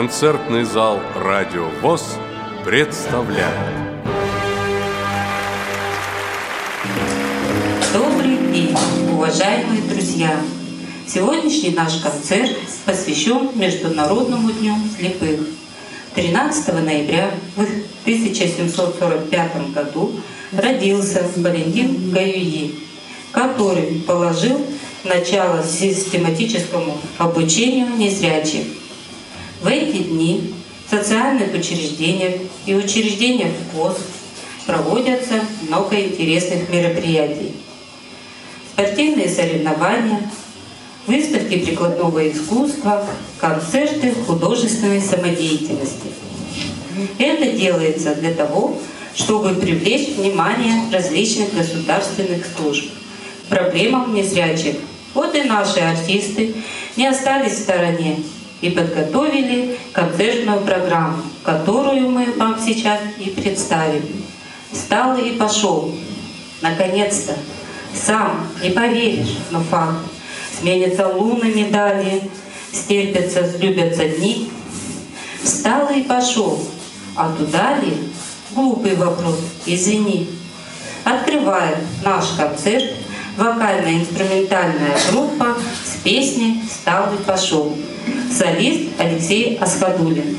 Концертный зал «Радио ВОЗ» представляет Добрый день, уважаемые друзья! Сегодняшний наш концерт посвящен Международному дню слепых. 13 ноября в 1745 году родился Валентин Гаюи, который положил начало систематическому обучению незрячих. В эти дни в социальных учреждениях и учреждениях ВОЗ проводятся много интересных мероприятий. Спортивные соревнования, выставки прикладного искусства, концерты художественной самодеятельности. Это делается для того, чтобы привлечь внимание различных государственных служб к проблемам незрячих. Вот и наши артисты не остались в стороне и подготовили концертную программу, которую мы вам сейчас и представим. Встал и пошел. Наконец-то. Сам не поверишь, но факт. Сменятся луны медали, стерпятся, слюбятся дни. Встал и пошел. А туда ли? Глупый вопрос, извини. Открывает наш концерт вокально-инструментальная группа с песней «Встал и пошел». Солист Алексей Асхадулин.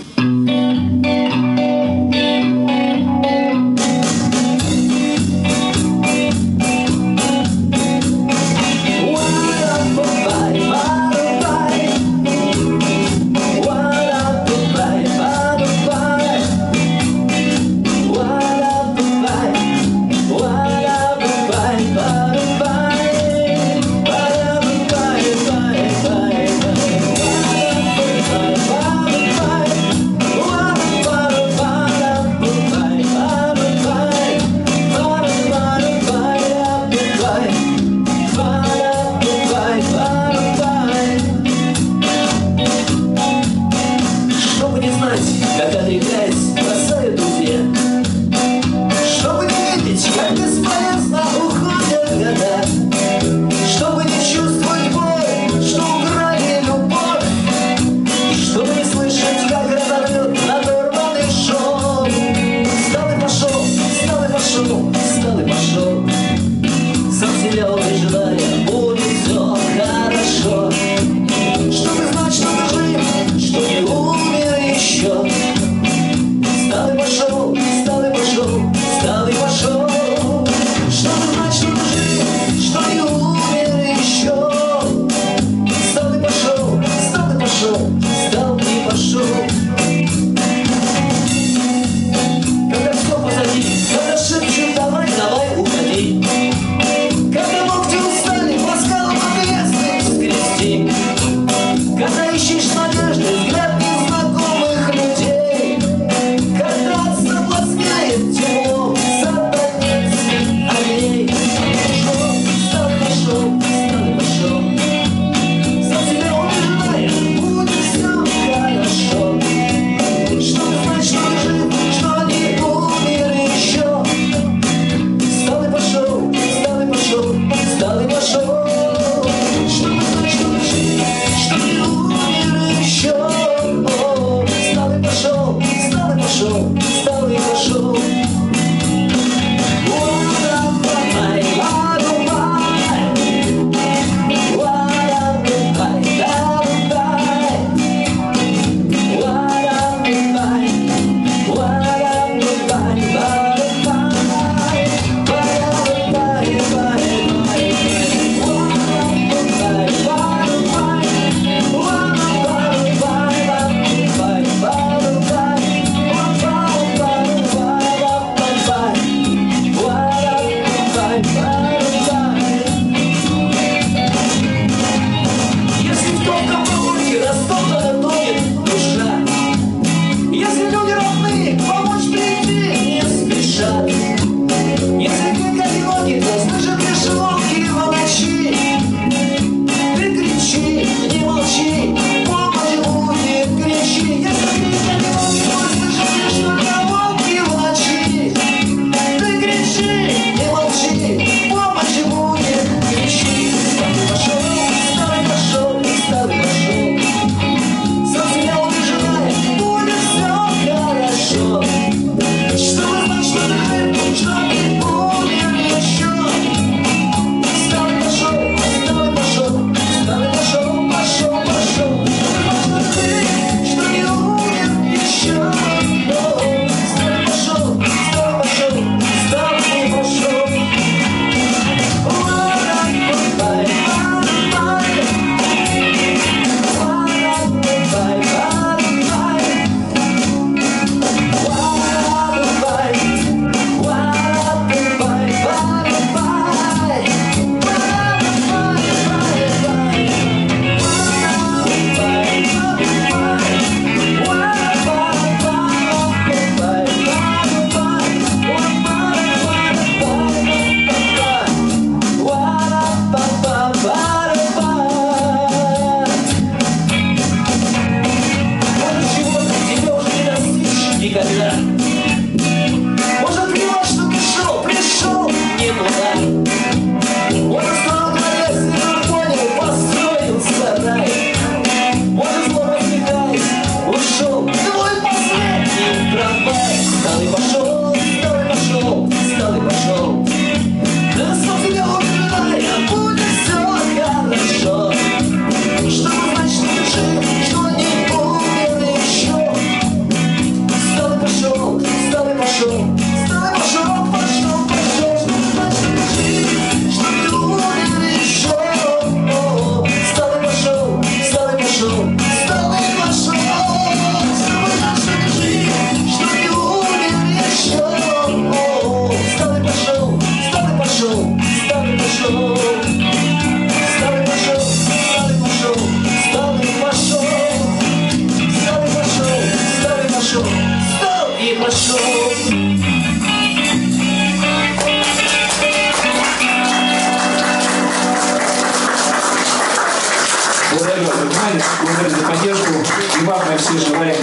Вас за внимание, благодарю за поддержку. И вам мы все желаем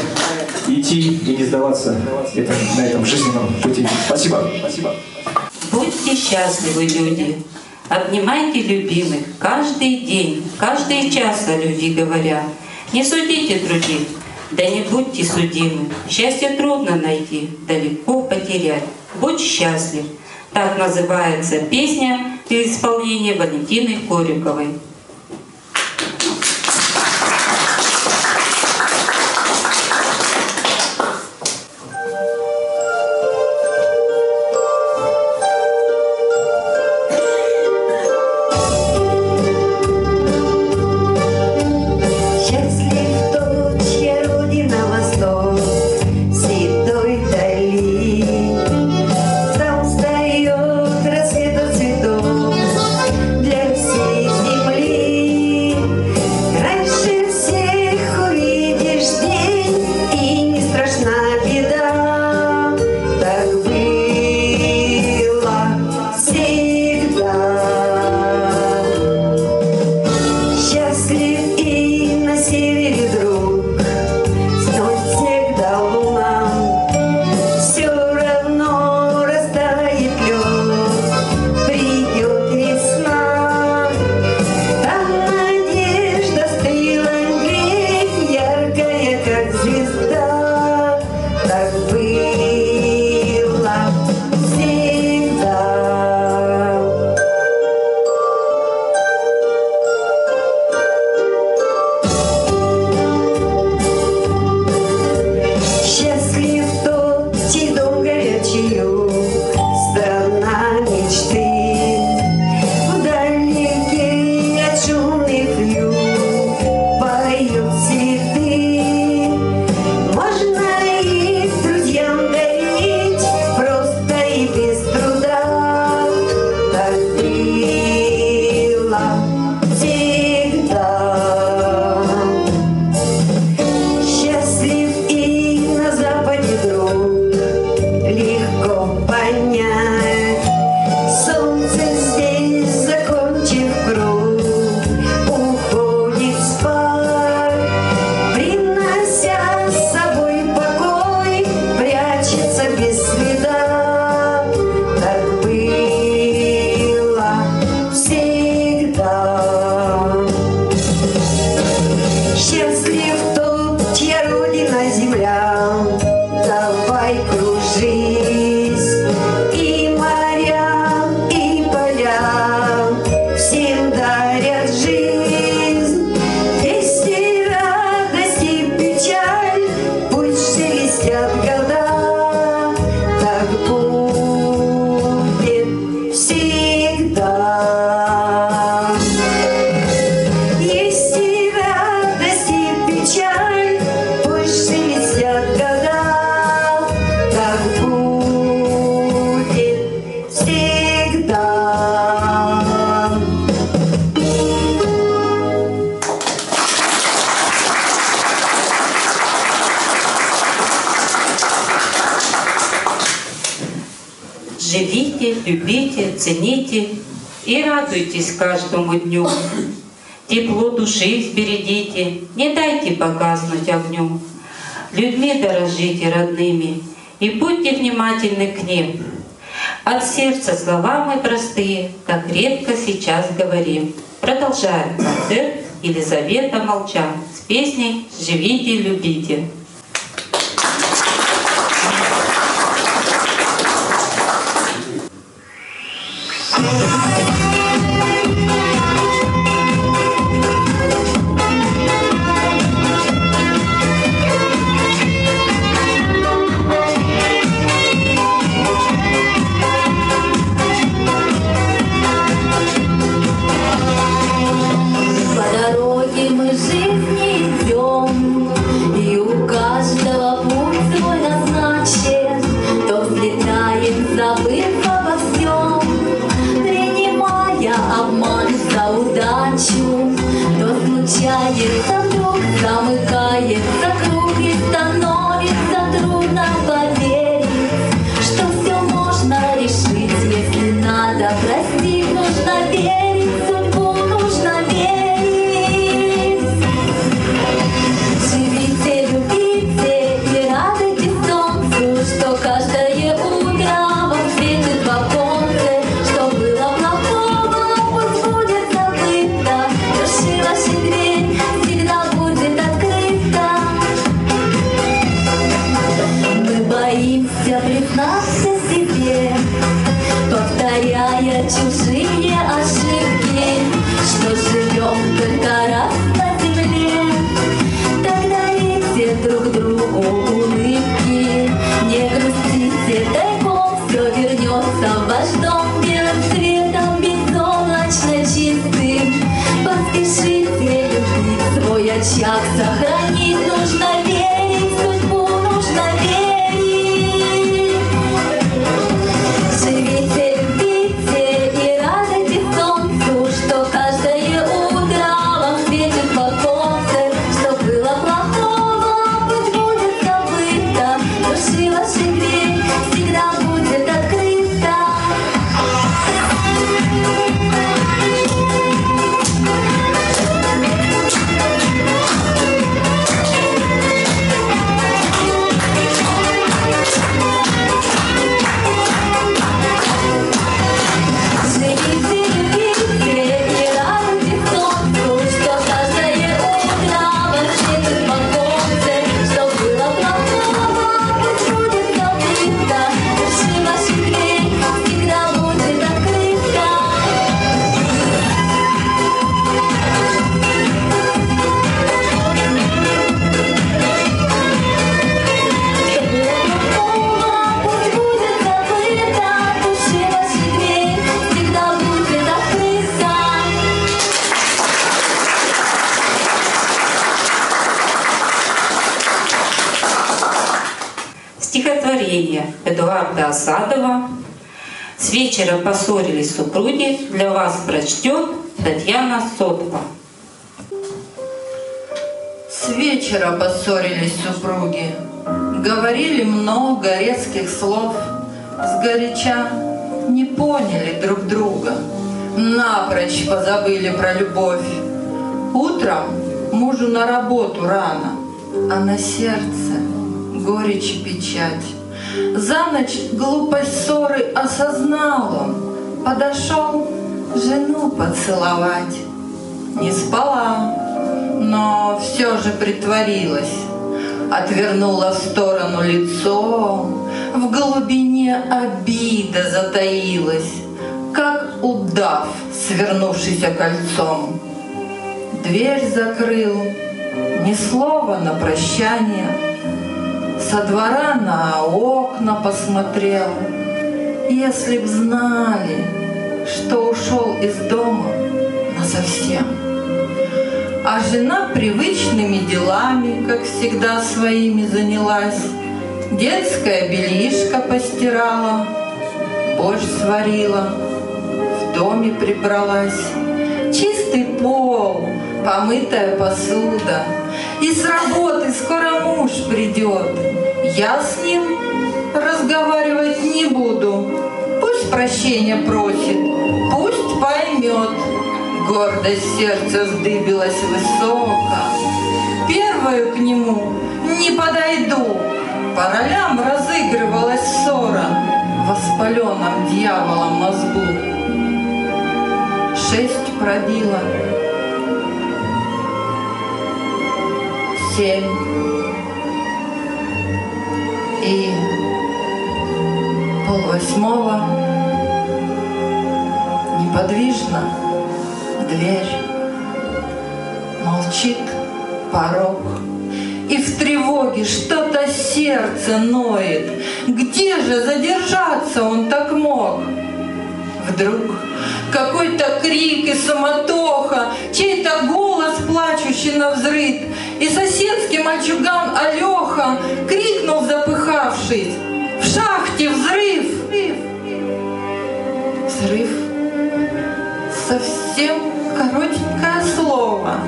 идти и не сдаваться это, на этом жизненном пути. Спасибо. Спасибо. Будьте счастливы, люди. Обнимайте любимых каждый день, каждый час о любви говоря. Не судите других, да не будьте судимы. Счастье трудно найти, далеко потерять. Будь счастлив. Так называется песня в исполнении Валентины Кориковой. Радуйтесь каждому дню. Тепло души сберегите, не дайте погаснуть огню. Людьми дорожите родными и будьте внимательны к ним. От сердца слова мы простые, так редко сейчас говорим. Продолжаем концерт Елизавета Молчан с песней «Живите, любите». «С вечера поссорились супруги» для вас прочтет Татьяна Сотова. С вечера поссорились супруги, Говорили много резких слов, Сгоряча не поняли друг друга, Напрочь позабыли про любовь. Утром мужу на работу рано, А на сердце горечь печать. За ночь глупость ссоры осознал он, Подошел жену поцеловать. Не спала, но все же притворилась. Отвернула в сторону лицо, в глубине обида затаилась, как удав, свернувшийся кольцом. Дверь закрыл, ни слова на прощание, со двора на окна посмотрел. Если б знали, что ушел из дома насовсем. А жена привычными делами, как всегда, своими занялась. Детское бельишко постирала, борщ сварила, в доме прибралась. Чистый пол, помытая посуда. И с работы скоро муж придет. Я с ним разговаривать не буду. Пусть прощения просит, пусть поймет. Гордость сердца вздыбилась высоко. Первую к нему не подойду. По ролям разыгрывалась ссора в воспаленном дьяволом мозгу. Шесть пробила. Семь. И полвосьмого неподвижно дверь. Молчит порог. И в тревоге что-то сердце ноет. Где же задержаться он так мог? Вдруг какой-то крик и суматоха, чей-то голос плачущий на взрыд, и соседский мальчуган Алёха крикнул, запыхавшись, «В шахте взрыв!» Взрыв совсем коротенькое слово.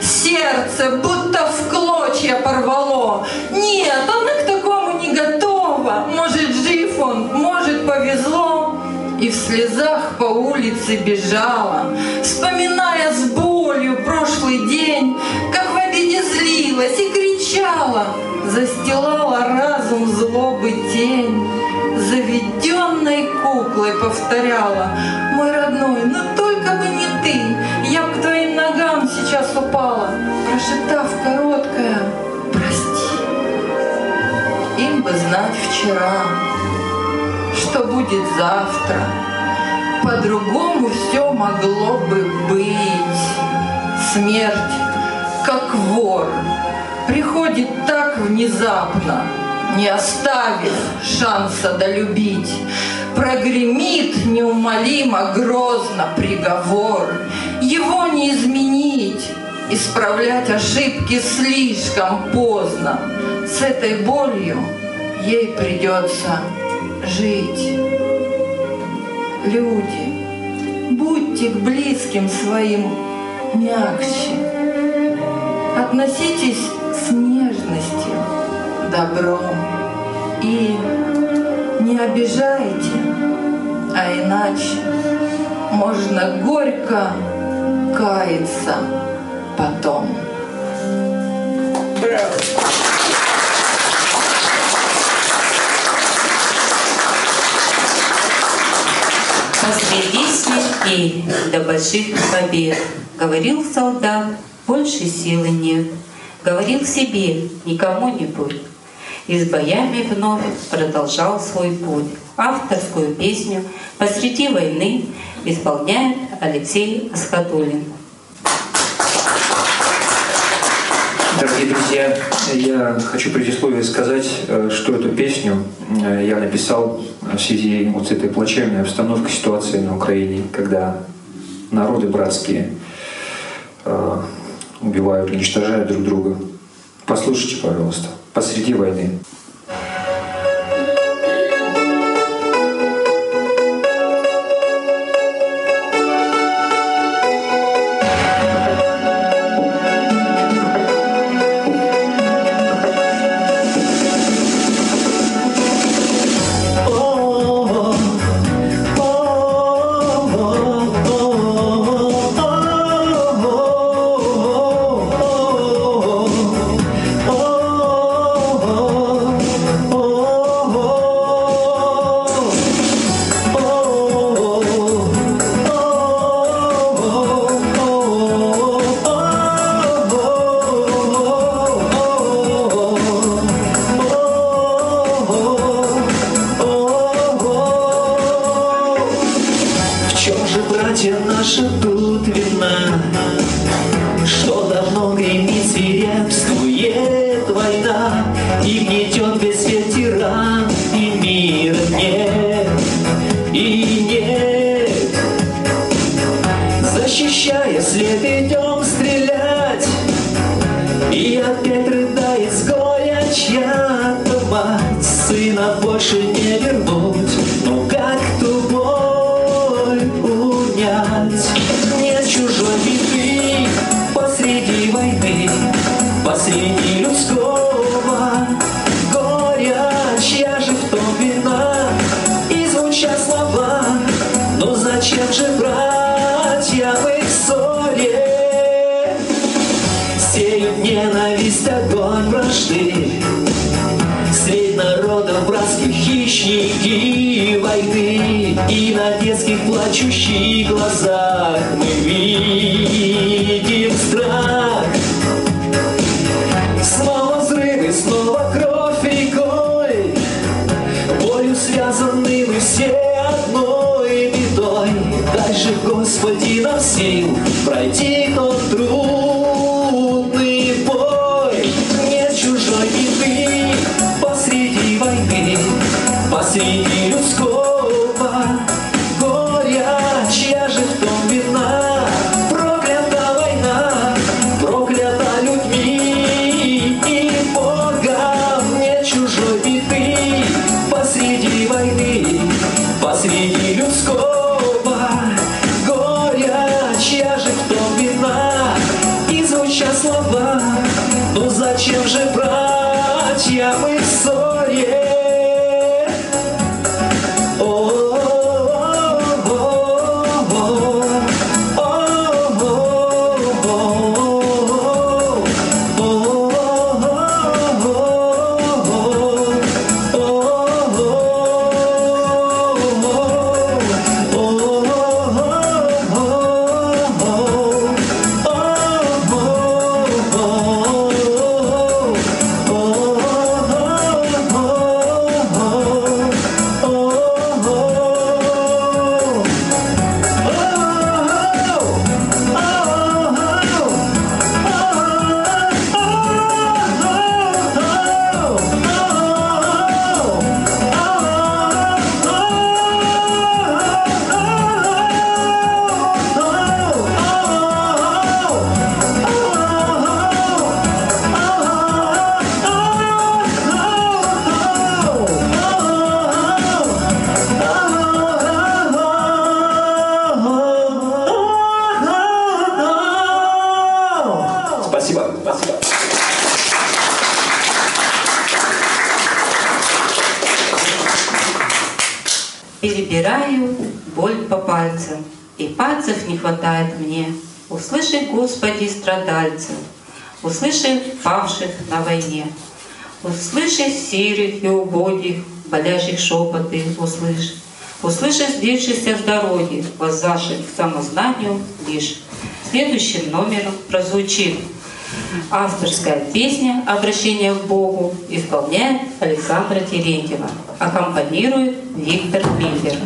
Сердце будто в клочья порвало. Нет, она к такому не готова. Может, жив он, может, повезло. И в слезах по улице бежала, вспоминая с болью прошлый день, кричала, застилала разум злобы тень. Заведенной куклой повторяла, мой родной, но только бы не ты, я к твоим ногам сейчас упала, прошептав короткое «Прости». Им бы знать вчера, что будет завтра. По-другому все могло бы быть. Смерть, как вор, приходит так внезапно, не оставив шанса долюбить. Прогремит неумолимо грозно приговор, его не изменить. исправлять ошибки слишком поздно. С этой болью ей придется жить. Люди, будьте к близким своим мягче. Относитесь с нежностью, добром и не обижайте, а иначе можно горько каяться потом. Посреди смертей до больших побед Говорил солдат, больше силы нет. Говорил себе, никому не будь. И с боями вновь продолжал свой путь. Авторскую песню «Посреди войны» исполняет Алексей Асхатуллин. Дорогие друзья, я хочу предисловие сказать, э, что эту песню э, я написал в связи вот с этой плачевной обстановкой ситуации на Украине, когда народы братские э, убивают, уничтожают друг друга. Послушайте, пожалуйста, посреди войны. Посреди Перебираю боль по пальцам, и пальцев не хватает мне. Услыши, Господи, страдальца, услыши павших на войне. Услыши сирых и убогих, болящих шепоты, услышь. Услыши сбившихся с дороги, воззаших к самознанию лишь. Следующим номером прозвучит Авторская песня «Обращение к Богу» исполняет Александра Терентьева. Аккомпанирует Виктор Клифер.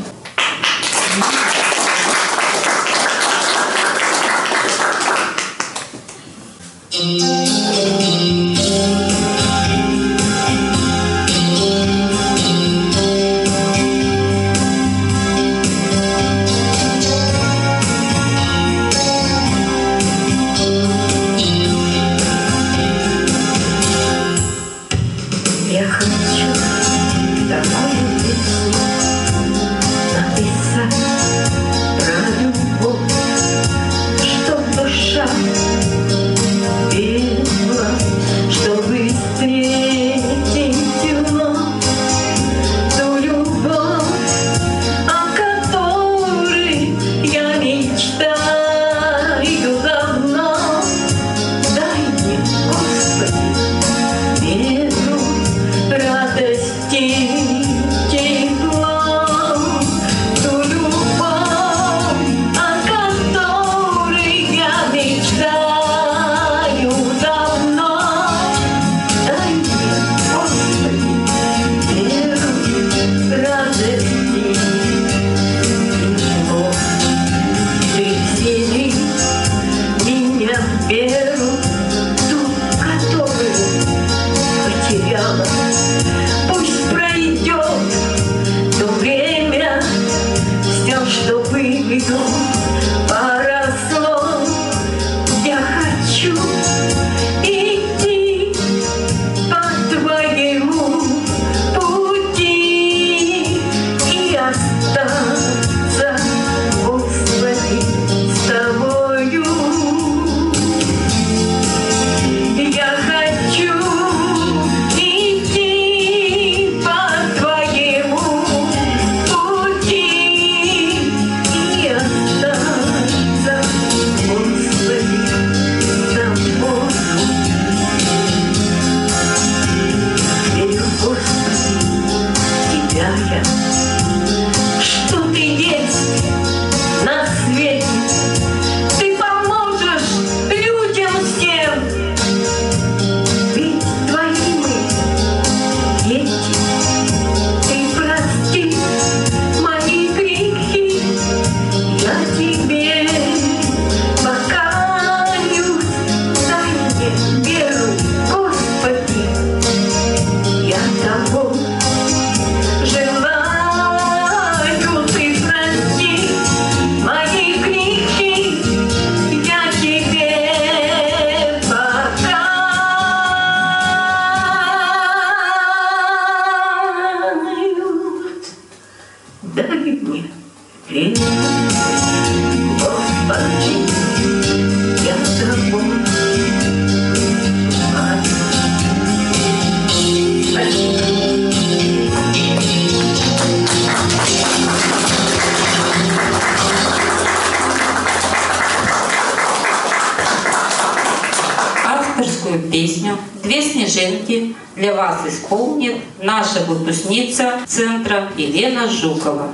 Шевченки для вас исполнит наша выпускница Центра Елена Жукова.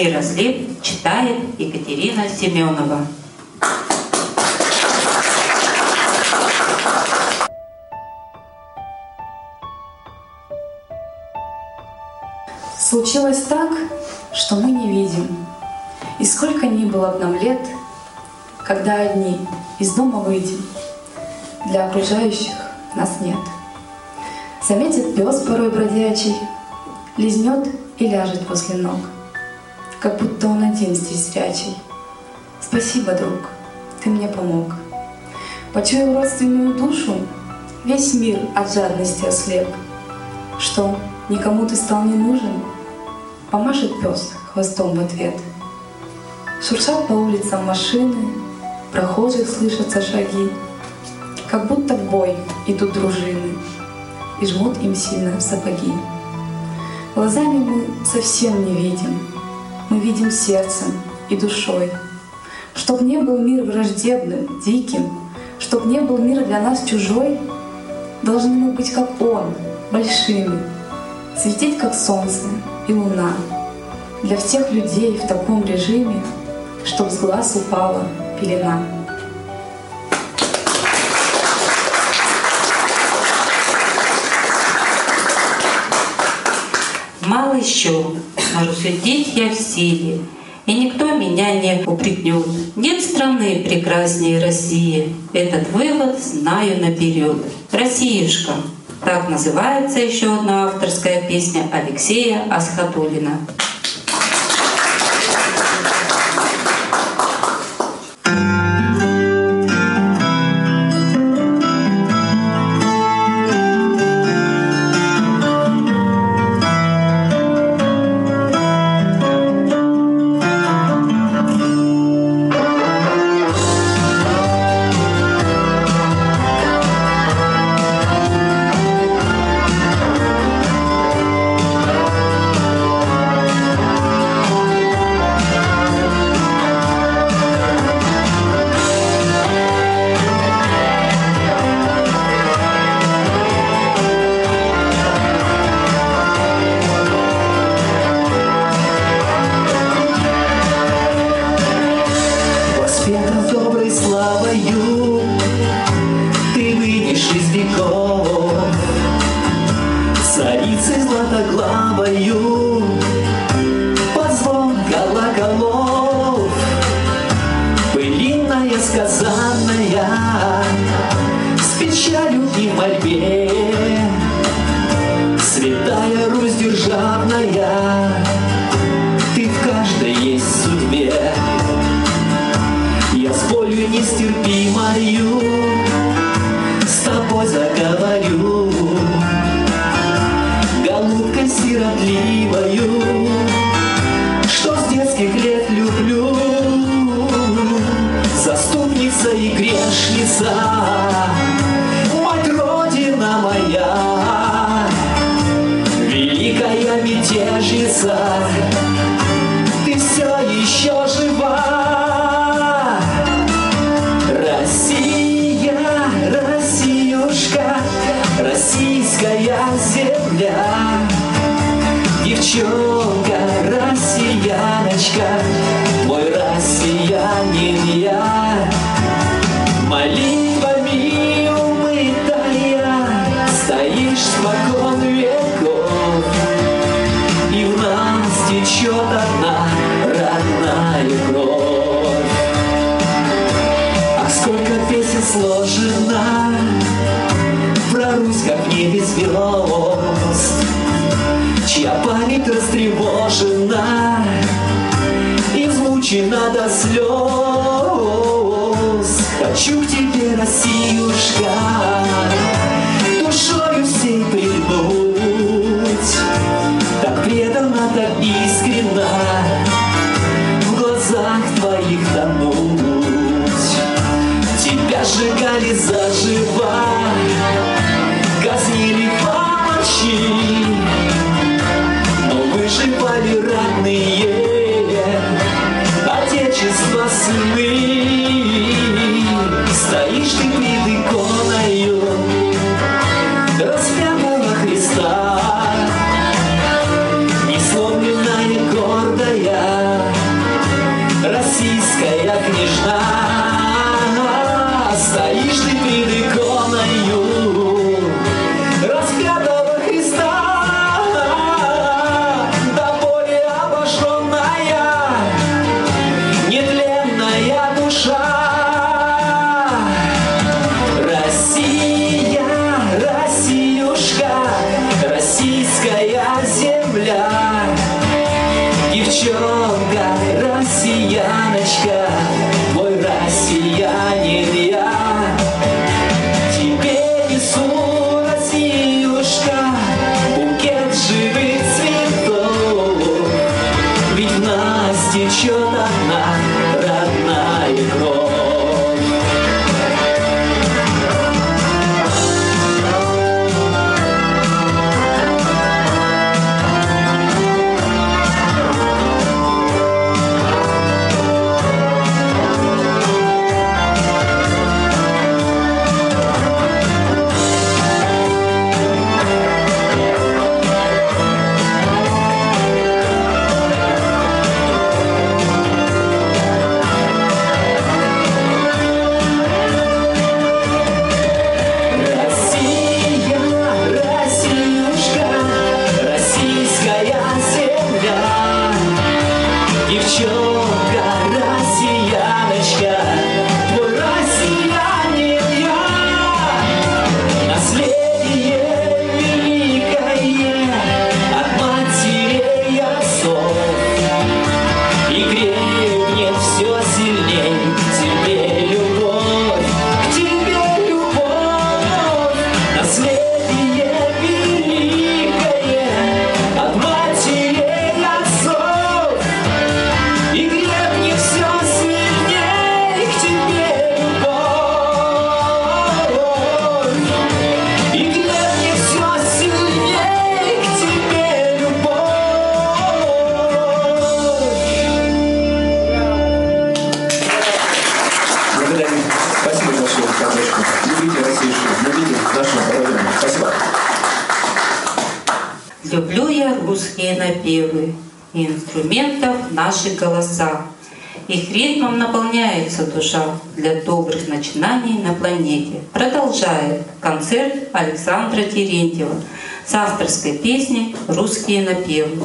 «Весь мир разлив» читает Екатерина Семенова. Случилось так, что мы не видим. И сколько ни было б нам лет, когда одни из дома выйдем, для окружающих нас нет. Заметит пес порой бродячий, лизнет и ляжет возле ног, как будто он один здесь зрячий. Спасибо, друг, ты мне помог. Почуял родственную душу, весь мир от жадности ослеп. Что, никому ты стал не нужен? Помашет пес хвостом в ответ. Шуршат по улицам машины, прохожих слышатся шаги, как будто в бой идут дружины и жмут им сильно сапоги. Глазами мы совсем не видим, мы видим сердцем и душой. Чтоб не был мир враждебным, диким, чтоб не был мир для нас чужой, должны мы быть как он, большими, светить как солнце и луна. Для всех людей в таком режиме, чтоб с глаз упала пелена. Мало еще, но рассудить я в силе, и никто меня не упрекнет. Нет страны прекраснее России. Этот вывод знаю наперед. Россиюшка. Так называется еще одна авторская песня Алексея Асхатулина. Державная Ты припевы и инструментов наши голоса. Их ритмом наполняется душа для добрых начинаний на планете. Продолжает концерт Александра Терентьева с авторской песней «Русские напевы».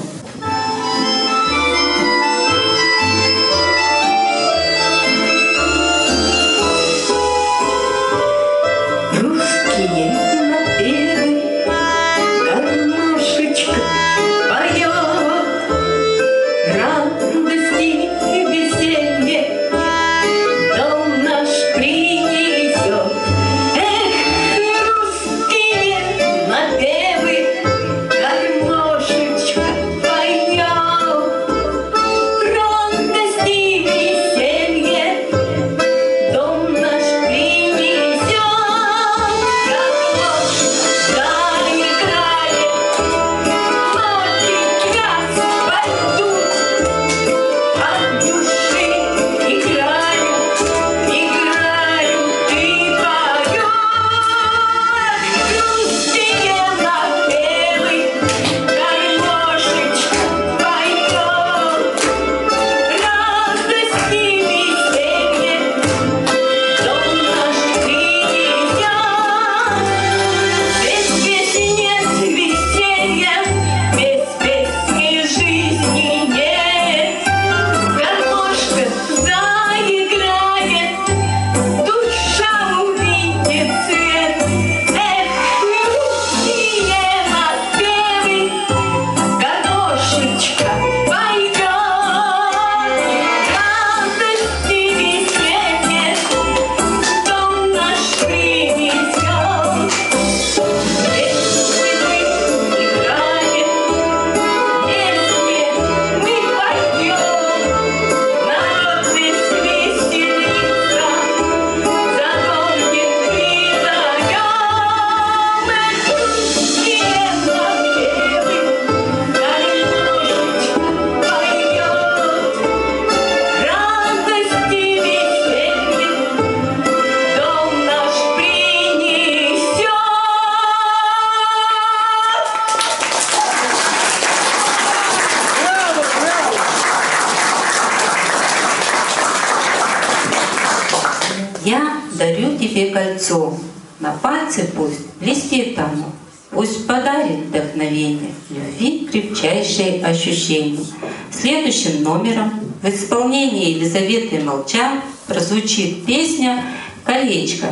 Пусть подарит вдохновение любви крепчайшие ощущения. Следующим номером в исполнении Елизаветы Молчан прозвучит песня «Колечко»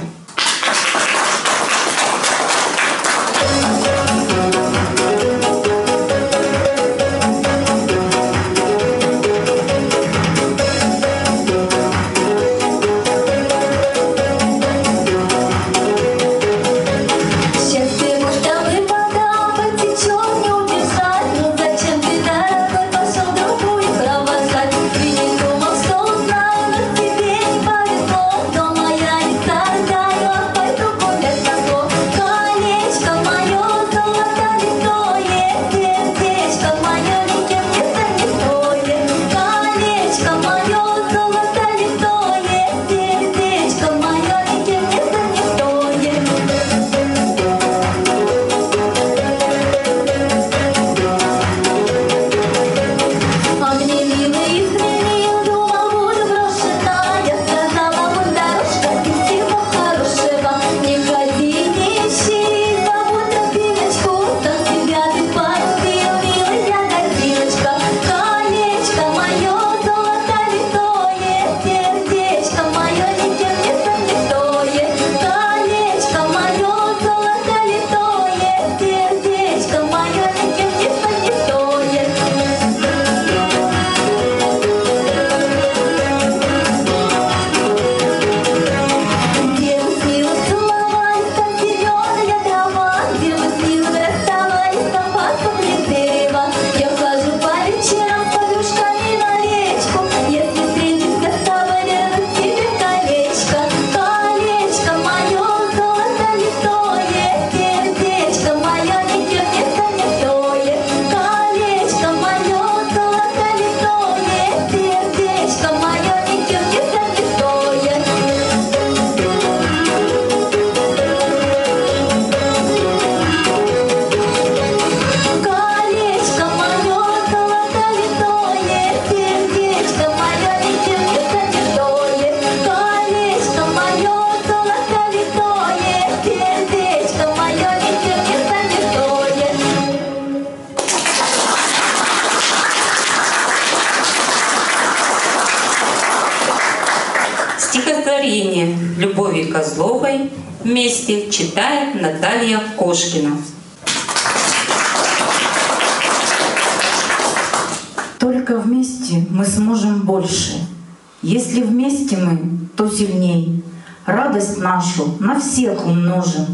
вместе мы, то сильней. Радость нашу на всех умножим.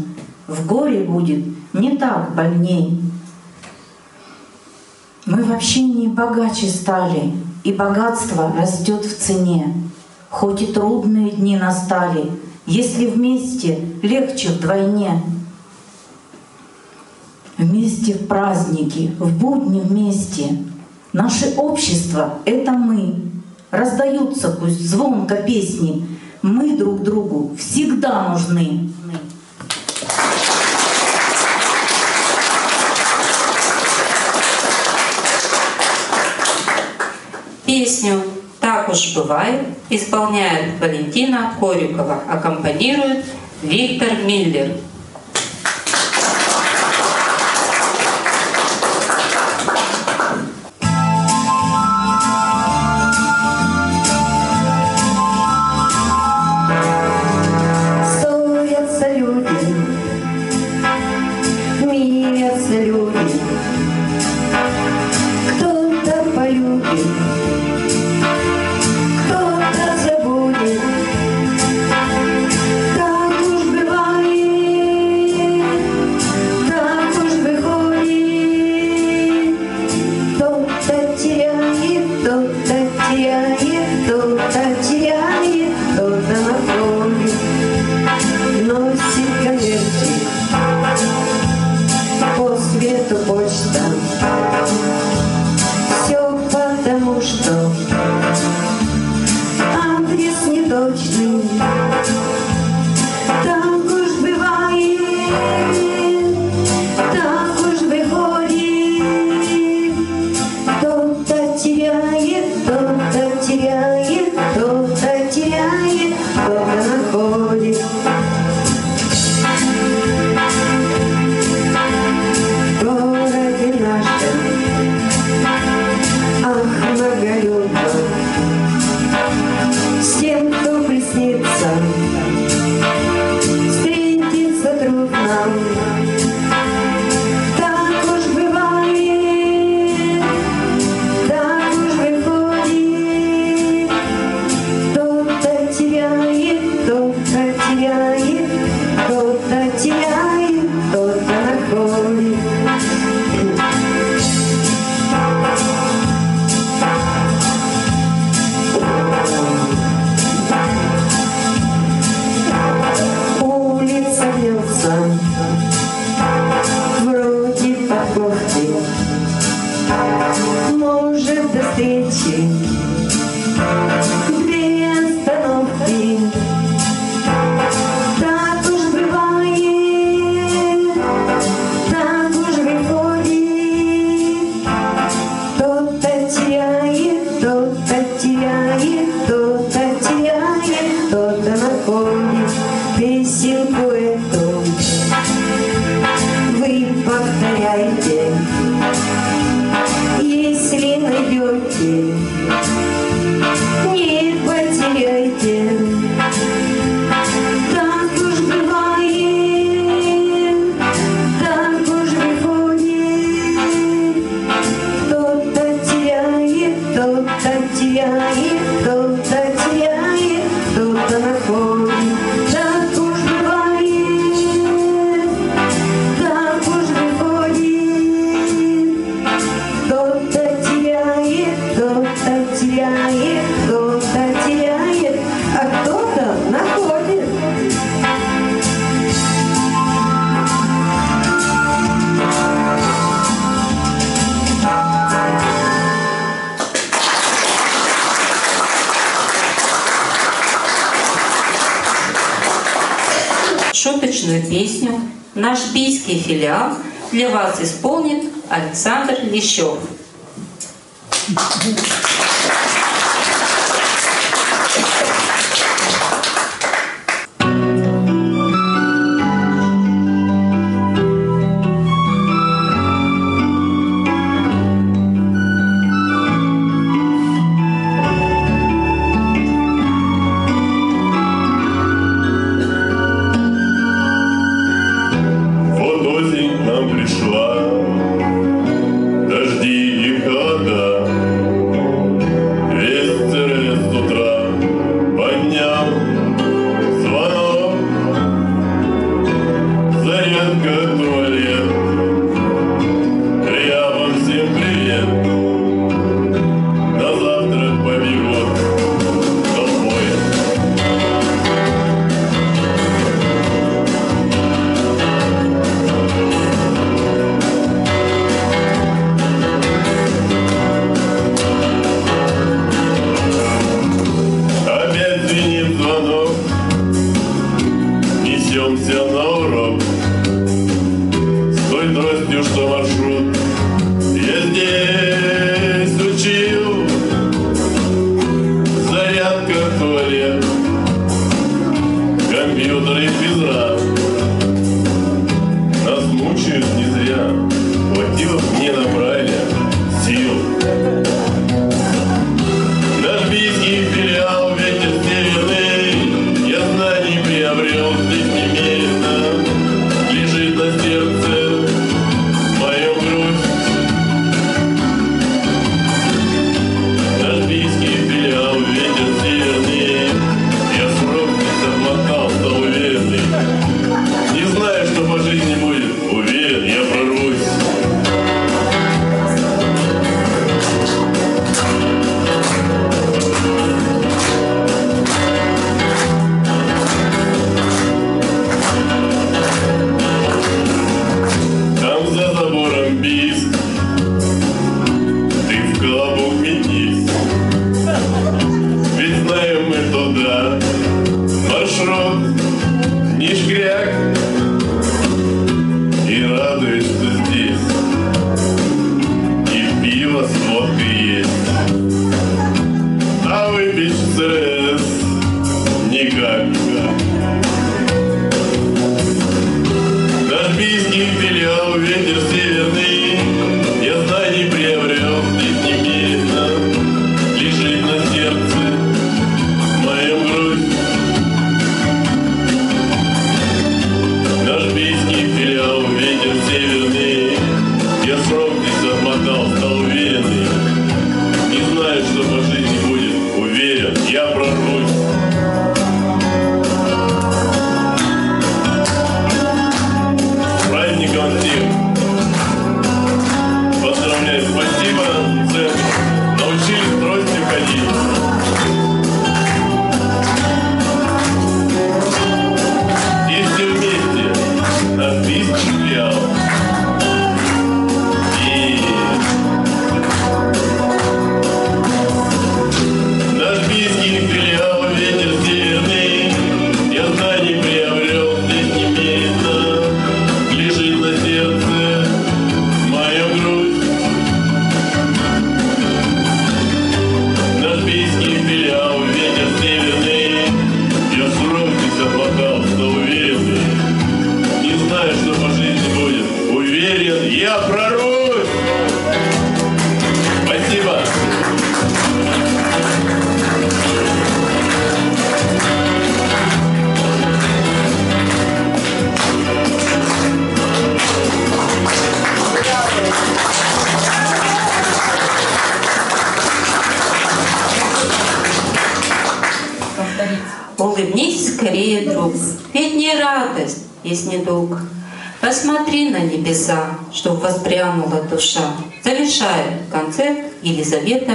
В горе будет не так больней. Мы в общении богаче стали, и богатство растет в цене. Хоть и трудные дни настали, если вместе легче вдвойне. Вместе в праздники, в будни вместе. Наше общество — это мы, Раздаются пусть звонко песни. Мы друг другу всегда нужны. Песню «Так уж бывает» исполняет Валентина Корюкова, аккомпанирует Виктор Миллер. шуточную песню наш бийский филиал для вас исполнит Александр Лещев. Thank you.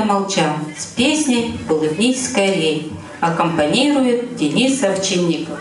молчал с песней «Улыбнись скорей» аккомпанирует Денис Овчинников.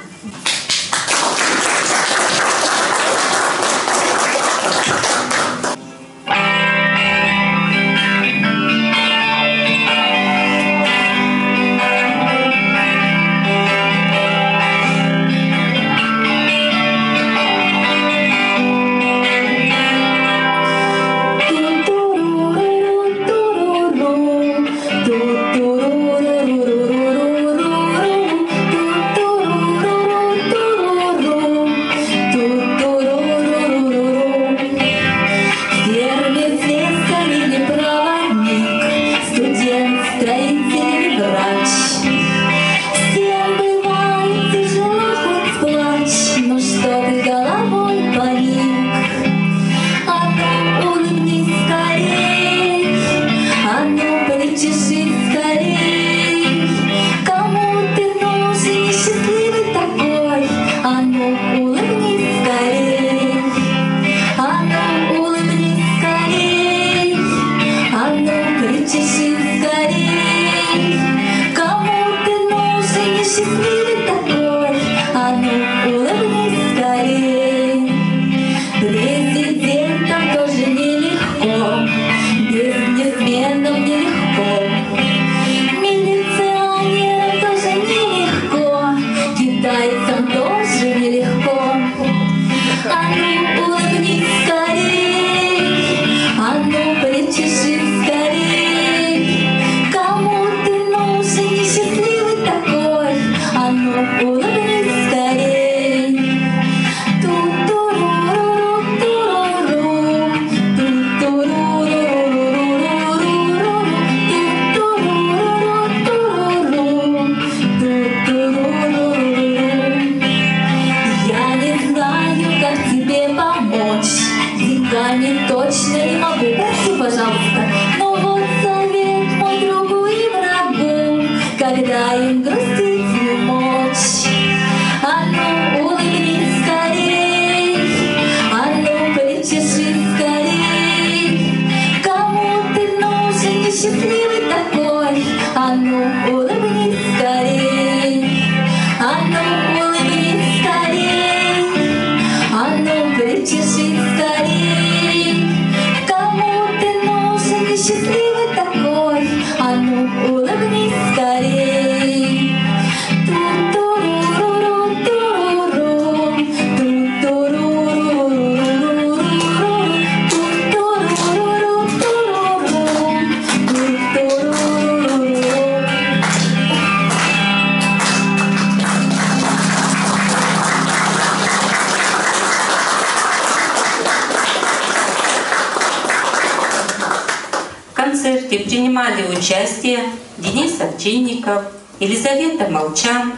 Мельников, Елизавета Молчан,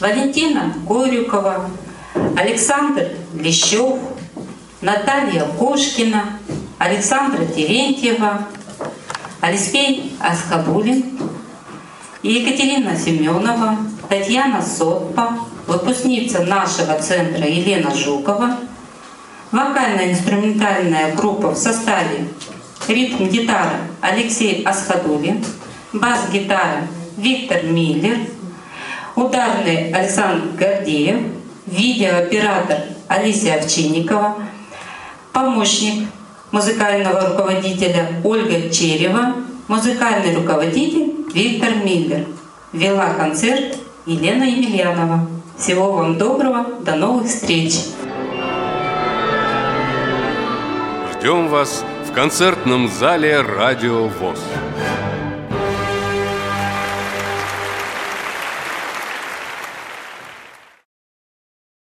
Валентина Горюкова, Александр Лещев, Наталья Кошкина, Александра Терентьева, Алексей Асхабулин, Екатерина Семенова, Татьяна Соппа, выпускница нашего центра Елена Жукова, вокально-инструментальная группа в составе ритм-гитара Алексей Асхадулин, бас-гитара Виктор Миллер, ударный Александр Гордеев, видеооператор Алисия Овчинникова, помощник музыкального руководителя Ольга Черева, музыкальный руководитель Виктор Миллер. Вела концерт Елена Емельянова. Всего вам доброго, до новых встреч! Ждем вас в концертном зале «Радио ВОЗ».